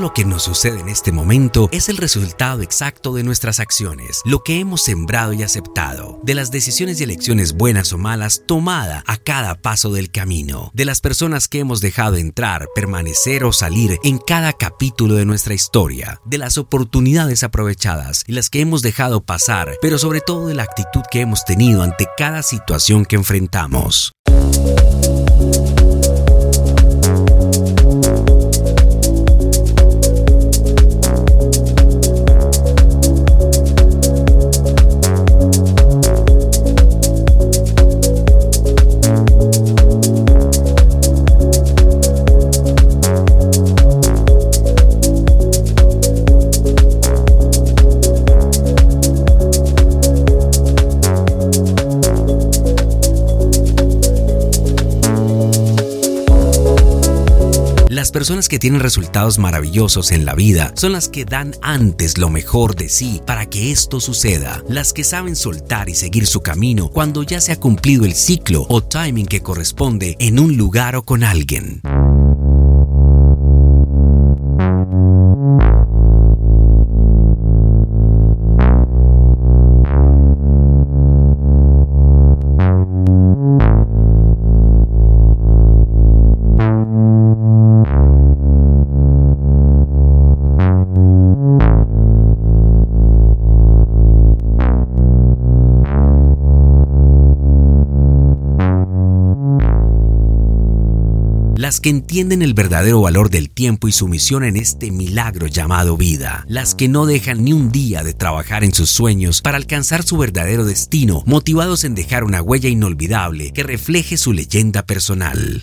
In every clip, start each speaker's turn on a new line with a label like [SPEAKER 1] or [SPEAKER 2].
[SPEAKER 1] Lo que nos sucede en este momento es el resultado exacto de nuestras acciones, lo que hemos sembrado y aceptado, de las decisiones y elecciones buenas o malas tomada a cada paso del camino, de las personas que hemos dejado entrar, permanecer o salir en cada capítulo de nuestra historia, de las oportunidades aprovechadas y las que hemos dejado pasar, pero sobre todo de la actitud que hemos tenido ante cada situación que enfrentamos. Las personas que tienen resultados maravillosos en la vida son las que dan antes lo mejor de sí para que esto suceda, las que saben soltar y seguir su camino cuando ya se ha cumplido el ciclo o timing que corresponde en un lugar o con alguien. Las que entienden el verdadero valor del tiempo y su misión en este milagro llamado vida, las que no dejan ni un día de trabajar en sus sueños para alcanzar su verdadero destino, motivados en dejar una huella inolvidable que refleje su leyenda personal.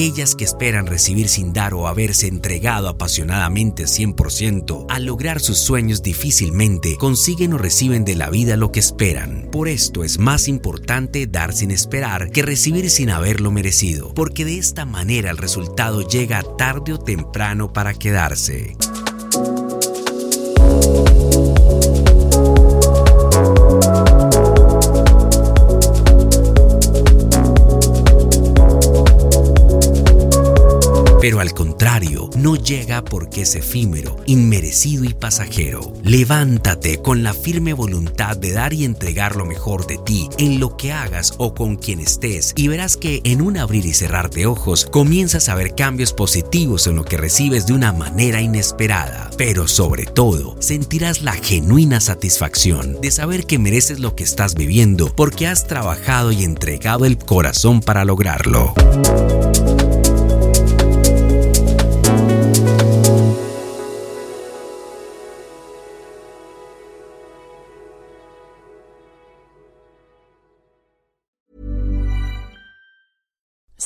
[SPEAKER 1] Aquellas que esperan recibir sin dar o haberse entregado apasionadamente 100%, al lograr sus sueños difícilmente consiguen o reciben de la vida lo que esperan. Por esto es más importante dar sin esperar que recibir sin haberlo merecido, porque de esta manera el resultado llega tarde o temprano para quedarse. No llega porque es efímero, inmerecido y pasajero. Levántate con la firme voluntad de dar y entregar lo mejor de ti en lo que hagas o con quien estés y verás que en un abrir y cerrar de ojos comienzas a ver cambios positivos en lo que recibes de una manera inesperada. Pero sobre todo, sentirás la genuina satisfacción de saber que mereces lo que estás viviendo porque has trabajado y entregado el corazón para lograrlo.